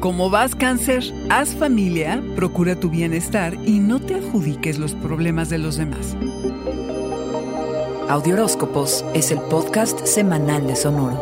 Como vas cáncer, haz familia, procura tu bienestar y no te adjudiques los problemas de los demás. Audioróscopos es el podcast semanal de Sonoro.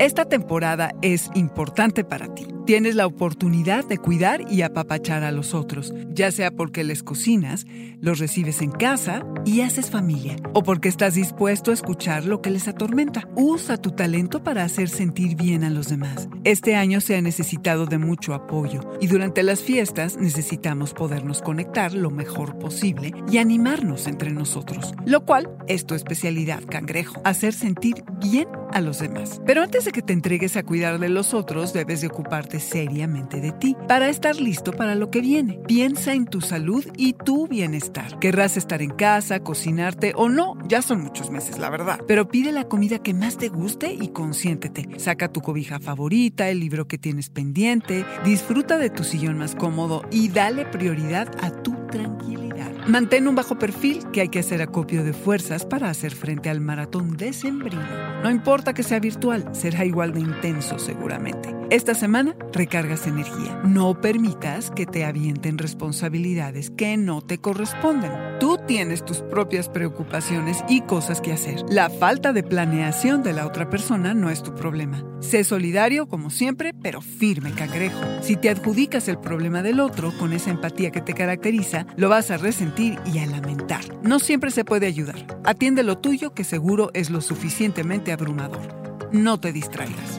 Esta temporada es importante para ti tienes la oportunidad de cuidar y apapachar a los otros, ya sea porque les cocinas, los recibes en casa y haces familia, o porque estás dispuesto a escuchar lo que les atormenta. Usa tu talento para hacer sentir bien a los demás. Este año se ha necesitado de mucho apoyo y durante las fiestas necesitamos podernos conectar lo mejor posible y animarnos entre nosotros, lo cual es tu especialidad, cangrejo, hacer sentir bien a los demás. Pero antes de que te entregues a cuidar de los otros, debes de ocuparte seriamente de ti para estar listo para lo que viene. Piensa en tu salud y tu bienestar. Querrás estar en casa, cocinarte o no, ya son muchos meses, la verdad. Pero pide la comida que más te guste y consiéntete. Saca tu cobija favorita, el libro que tienes pendiente, disfruta de tu sillón más cómodo y dale prioridad a tu tranquilidad. Mantén un bajo perfil que hay que hacer acopio de fuerzas para hacer frente al maratón decembrino. No importa que sea virtual, será igual de intenso seguramente. Esta semana recargas energía. No permitas que te avienten responsabilidades que no te corresponden. Tú tienes tus propias preocupaciones y cosas que hacer. La falta de planeación de la otra persona no es tu problema. Sé solidario como siempre, pero firme, cangrejo. Si te adjudicas el problema del otro con esa empatía que te caracteriza, lo vas a resentir y a lamentar. No siempre se puede ayudar. Atiende lo tuyo que seguro es lo suficientemente abrumador. No te distraigas.